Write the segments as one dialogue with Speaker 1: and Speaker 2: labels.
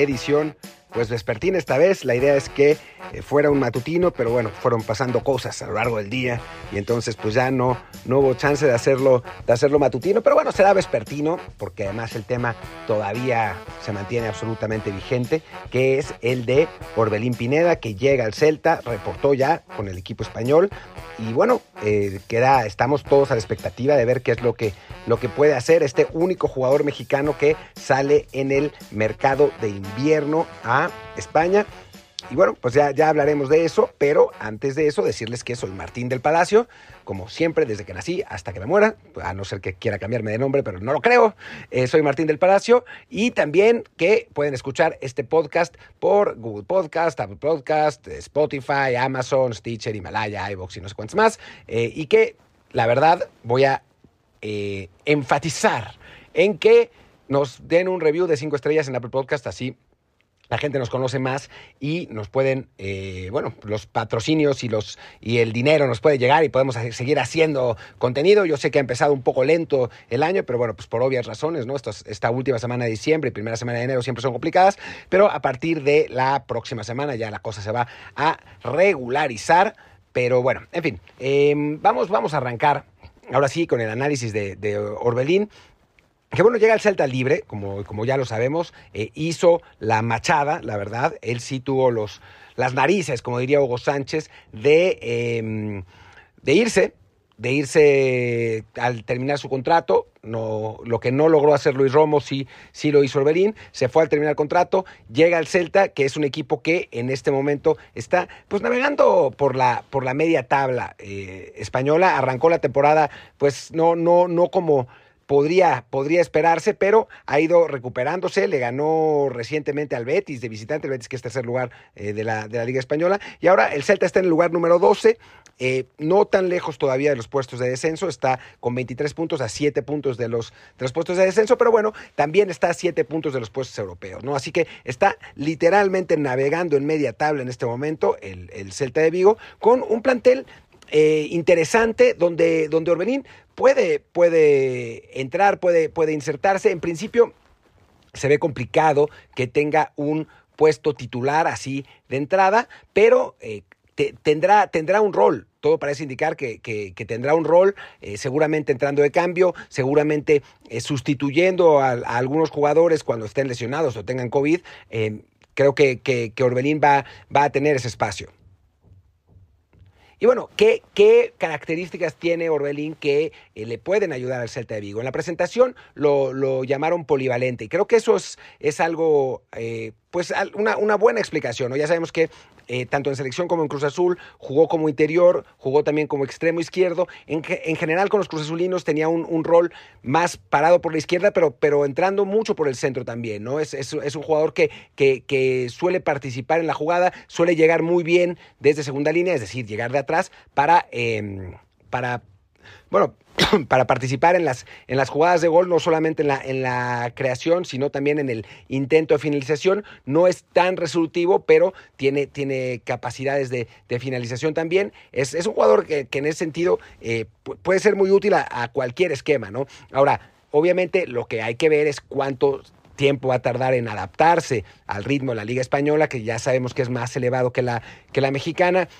Speaker 1: edición pues vespertina esta vez. La idea es que eh, fuera un matutino, pero bueno, fueron pasando cosas a lo largo del día y entonces pues ya no, no hubo chance de hacerlo, de hacerlo matutino, pero bueno, será vespertino porque además el tema todavía se mantiene absolutamente vigente, que es el de Orbelín Pineda, que llega al Celta, reportó ya con el equipo español y bueno, eh, queda, estamos todos a la expectativa de ver qué es lo que, lo que puede hacer este único jugador mexicano que sale en el mercado de invierno a España. Y bueno, pues ya, ya hablaremos de eso, pero antes de eso decirles que soy Martín del Palacio, como siempre, desde que nací hasta que me muera, a no ser que quiera cambiarme de nombre, pero no lo creo, eh, soy Martín del Palacio, y también que pueden escuchar este podcast por Google Podcast, Apple Podcast, Spotify, Amazon, Stitcher, Himalaya, iVoox y no sé cuántos más, eh, y que la verdad voy a eh, enfatizar en que nos den un review de cinco estrellas en Apple Podcast, así la gente nos conoce más y nos pueden, eh, bueno, los patrocinios y, los, y el dinero nos puede llegar y podemos seguir haciendo contenido. Yo sé que ha empezado un poco lento el año, pero bueno, pues por obvias razones, ¿no? esta última semana de diciembre y primera semana de enero siempre son complicadas, pero a partir de la próxima semana ya la cosa se va a regularizar. Pero bueno, en fin, em, vamos, vamos a arrancar ahora sí con el análisis de, de Orbelín que bueno, llega al Celta libre, como, como ya lo sabemos, eh, hizo la machada, la verdad, él sí tuvo los, las narices, como diría Hugo Sánchez, de, em, de irse, de irse al terminar su contrato, no, lo que no logró hacer Luis Romo sí, sí lo hizo Orbelín, se fue al terminar el contrato, llega al Celta, que es un equipo que en este momento está pues navegando por la, por la media tabla eh, española, arrancó la temporada pues no, no, no como podría, podría esperarse, pero ha ido recuperándose, le ganó recientemente al Betis de visitante, el Betis que es tercer lugar eh, de, la, de, la, Liga Española, y ahora el Celta está en el lugar número 12, eh, no tan lejos todavía de los puestos de descenso, está con 23 puntos a 7 puntos de los, de los puestos de descenso, pero bueno, también está a 7 puntos de los puestos europeos, ¿no? Así que está literalmente navegando en media tabla en este momento el, el Celta de Vigo con un plantel eh, interesante donde, donde Orbelín puede, puede entrar, puede, puede insertarse. En principio se ve complicado que tenga un puesto titular así de entrada, pero eh, te, tendrá, tendrá un rol. Todo parece indicar que, que, tendrá un rol, eh, seguramente entrando de cambio, seguramente eh, sustituyendo a, a, algunos jugadores cuando estén lesionados o tengan COVID. Eh, creo que, que, Orbelín va, va a tener ese espacio. Y bueno, ¿qué, características tiene Orbelín que eh, le pueden ayudar al Celta de Vigo? En la presentación lo, llamaron polivalente y creo que eso es, es algo, eh, pues una, una, buena explicación. ¿no? Ya sabemos que eh, tanto en selección como en Cruz Azul jugó como interior, jugó también como extremo izquierdo. En, en general con los Cruz Azulinos tenía un, un, rol más parado por la izquierda, pero, pero entrando mucho por el centro también. ¿no? Es, es, un jugador que, que, suele participar en la jugada, suele llegar muy bien desde segunda línea, es decir, llegar de atrás para, eh, para bueno, para participar en las, en las jugadas de gol, no solamente en la, en la creación, sino también en el intento de finalización. No es tan resolutivo, pero tiene, tiene capacidades de, de finalización también. Es, es, un jugador que, que en ese sentido eh, puede ser muy útil a, a cualquier esquema, ¿no? Ahora, obviamente lo que hay que ver es cuánto tiempo va a tardar en adaptarse al ritmo de la Liga Española, que ya sabemos que es más elevado que la, que la mexicana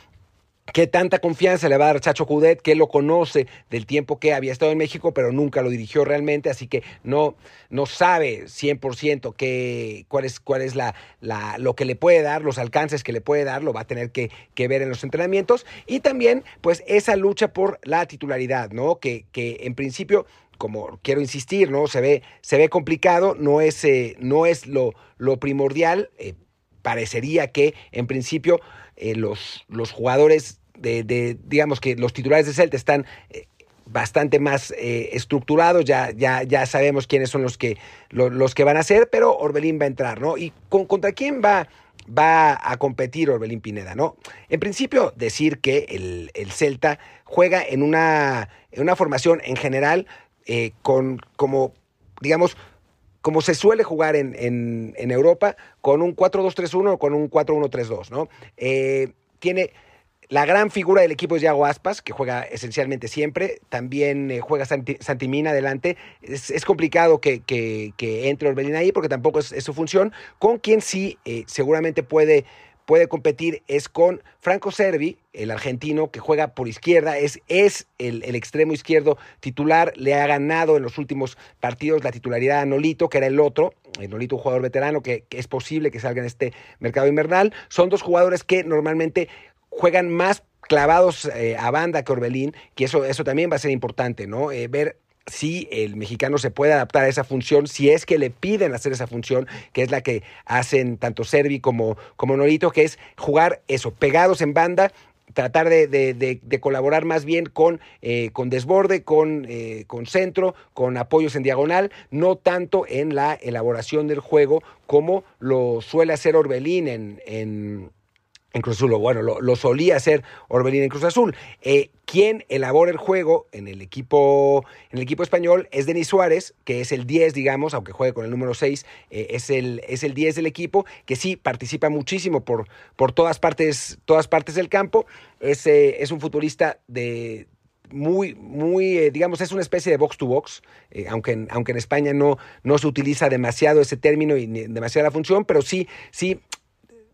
Speaker 1: qué tanta confianza le va a dar Chacho Cudet, que lo conoce del tiempo que había estado en México, pero nunca lo dirigió realmente, así que no, no sabe 100% qué, cuál es, cuál es la, la, lo que le puede dar, los alcances que le puede dar, lo va a tener que, que, ver en los entrenamientos. Y también, pues, esa lucha por la titularidad, ¿no? Que, que en principio como quiero insistir, ¿no? Se ve, se ve complicado, no es, eh, no es lo, lo primordial. Eh, parecería que en principio eh, los, los jugadores de, de, digamos que los titulares de Celta están eh, bastante más eh, estructurados, ya, ya, ya sabemos quiénes son los que, lo, los que van a ser, pero Orbelín va a entrar, ¿no? ¿Y con, contra quién va, va a competir Orbelín Pineda, no? En principio, decir que el, el Celta juega en una, en una formación en general eh, con como, digamos, como se suele jugar en, en, en Europa, con un 4-2-3-1 o con un 4-1-3-2, ¿no? Eh, tiene la gran figura del equipo es Yago Aspas, que juega esencialmente siempre. También eh, juega Santimina adelante. Es, complicado que, entre Orbelín ahí porque tampoco es, su función. Con quien sí eh, seguramente puede puede competir es con Franco Servi, el argentino que juega por izquierda, es, es el, extremo izquierdo titular, le ha ganado en los últimos partidos la titularidad a Nolito, que era el otro, el Nolito un jugador veterano que, es posible que salga en este mercado invernal. Son dos jugadores que normalmente juegan más clavados eh, a banda que Orbelín, que eso, eso también va a ser importante, ¿no? Eh, ver si el mexicano se puede adaptar a esa función, si es que le piden hacer esa función, que es la que hacen tanto Servi como, como Norito, que es jugar eso, pegados en banda, tratar de, colaborar más bien con, eh, con desborde, con, eh, con centro, con apoyos en diagonal, no tanto en la elaboración del juego como lo suele hacer Orbelín en, en en Cruz Azul, bueno, lo, solía hacer Orbelín en Cruz Azul. Eh, quien elabora el juego en el equipo, en el equipo español es Denis Suárez, que es el 10, digamos, aunque juegue con el número 6, eh, es, el, es el 10 del equipo, que sí participa muchísimo por, por todas, partes, todas partes del campo. Es, eh, es un futbolista de, muy, muy, digamos, es una especie de box to box, aunque, en, aunque en España no, no se utiliza demasiado ese término y demasiada la función, pero sí, sí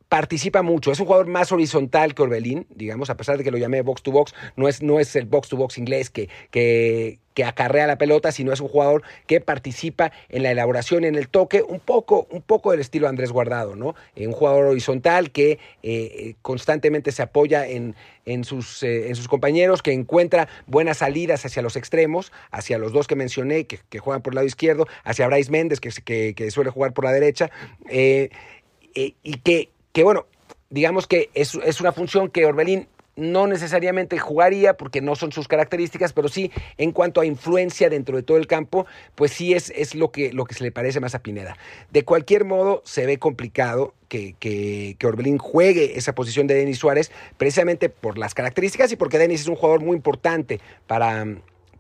Speaker 1: participa mucho. Es un jugador más horizontal que Orbelín, digamos, a pesar de que lo llamé box to box, no es, no es el box to box inglés que, que, que acarrea la pelota, sino es un jugador que participa en la elaboración, en el toque, un poco, un poco del estilo Andrés Guardado, ¿no? Eh, un jugador horizontal que eh, constantemente se apoya en, en, sus, eh, en sus compañeros, que encuentra buenas salidas hacia los extremos, hacia los dos que mencioné, que, que juegan por el lado izquierdo, hacia Bryce Méndez, que, que, que suele jugar por la derecha, y que que bueno, digamos que es, es una función que Orbelín no necesariamente jugaría porque no son sus características, pero sí en cuanto a influencia dentro de todo el campo, pues sí es, es lo, que, lo que se le parece más a Pineda. De cualquier modo, se ve complicado que, que, Orbelín juegue esa posición de Denis Suárez, precisamente por las características y porque Denis es un jugador muy importante para,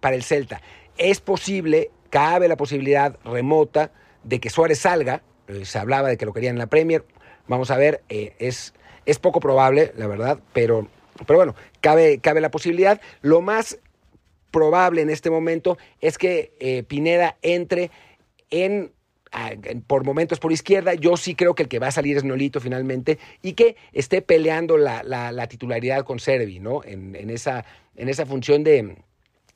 Speaker 1: para el Celta. Es posible, cabe la posibilidad remota de que Suárez salga, eh, se hablaba de que lo querían en la Premier, Vamos a ver, eh, es, es poco probable, la verdad, pero, pero bueno, cabe, cabe la posibilidad. Lo más probable en este momento es que eh, Pineda entre en por momentos por izquierda, yo sí creo que el que va a salir es Nolito finalmente y que esté peleando la, la, titularidad con Servi, ¿no? En, en, esa, en esa función de,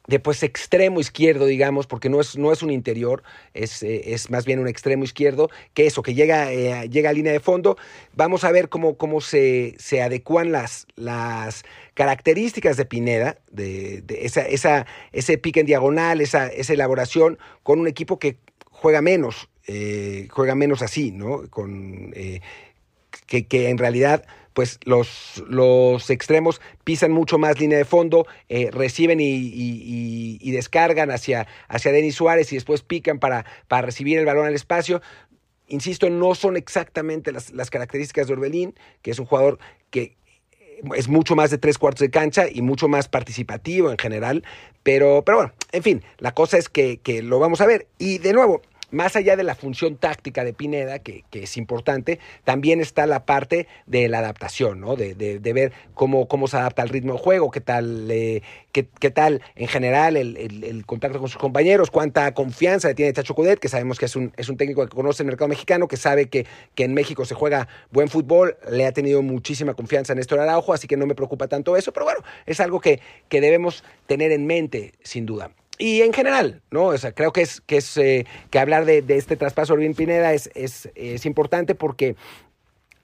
Speaker 1: de pues extremo izquierdo, digamos, porque no es, no es un interior, es, eh, es más bien un extremo izquierdo, que eso, que llega, eh, llega a línea de fondo. Vamos a ver cómo, cómo se, se adecuan las, las características de Pineda, de, esa, esa, ese pique en diagonal, esa, esa elaboración, con un equipo que juega menos, eh, juega menos así, ¿no? Con, que, que en realidad pues los, los extremos pisan mucho más línea de fondo, eh, reciben y, descargan hacia, hacia Denis Suárez y después pican para, para recibir el balón al espacio. Insisto, no son exactamente las, las características de Orbelín, que es un jugador que eh, es mucho más de tres cuartos de cancha y mucho más participativo en general. Pero, pero bueno, en fin, la cosa es que, que lo vamos a ver. Y de nuevo, más allá de la función táctica de Pineda, que, es importante, también está la parte de la adaptación, ¿no? De, ver cómo, cómo se adapta al ritmo del juego, qué tal, eh, qué, tal en general el, contacto con sus compañeros, cuánta confianza le tiene Chacho Cudet, que sabemos que es un, es un técnico que conoce el mercado mexicano, que sabe que, que en México se juega buen fútbol, le ha tenido muchísima confianza en Néstor Araujo, así que no me preocupa tanto eso, pero bueno, es algo que, que debemos tener en mente, sin duda y en general, ¿no? O sea, creo que es que es eh, que hablar de, este traspaso Orbín Pineda es, es, es importante porque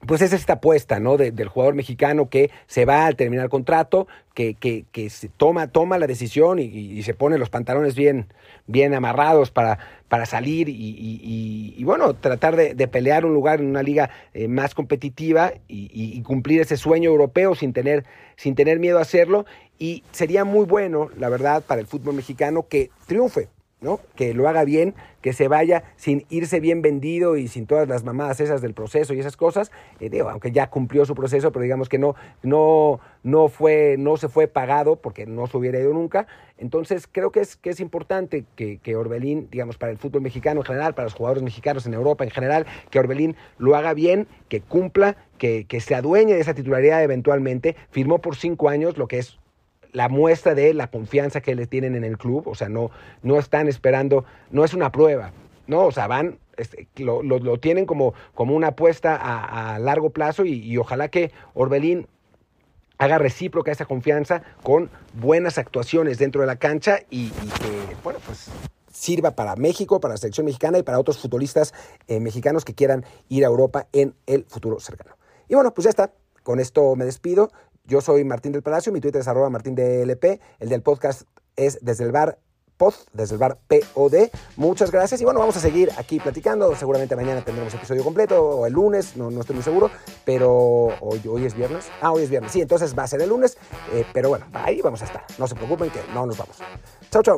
Speaker 1: pues es esta apuesta, ¿no? del jugador mexicano que se va al terminar contrato, que, que, que se toma, toma la decisión y, se pone los pantalones bien, bien amarrados para, para salir y, bueno, tratar de, pelear un lugar en una liga eh, más competitiva y, cumplir ese sueño europeo sin tener, sin tener miedo a hacerlo. Y sería muy bueno, la verdad, para el fútbol mexicano que triunfe, ¿no? Que lo haga bien, que se vaya sin irse bien vendido y sin todas las mamadas esas del proceso y esas cosas, eh, digo, aunque ya cumplió su proceso, pero digamos que no, no, no, fue, no se fue pagado porque no se hubiera ido nunca. Entonces creo que es, que es importante que, que Orbelín, digamos, para el fútbol mexicano en general, para los jugadores mexicanos en Europa en general, que Orbelín lo haga bien, que cumpla, que, que se adueñe de esa titularidad eventualmente. Firmó por cinco años, lo que es la muestra de la confianza que le tienen en el club, o sea, no, no están esperando, no es una prueba, ¿no? O sea, van, este, lo, lo, tienen como, como una apuesta a, largo plazo y, ojalá que Orbelín haga recíproca esa confianza con buenas actuaciones dentro de la cancha y, que, bueno, pues sirva para México, para la selección mexicana y para otros futbolistas eh, mexicanos que quieran ir a Europa en el futuro cercano. Y bueno, pues ya está. Con esto me despido. Yo soy Martín del Palacio, mi Twitter es arroba martín el del podcast es desde el bar pod, desde el bar POD. Muchas gracias y bueno, vamos a seguir aquí platicando. Seguramente mañana tendremos episodio completo o el lunes, no, no estoy muy seguro, pero hoy, hoy es viernes. Ah, hoy es viernes, sí, entonces va a ser el lunes, eh, pero bueno, ahí vamos a estar. No se preocupen que no nos vamos. Chau, chau.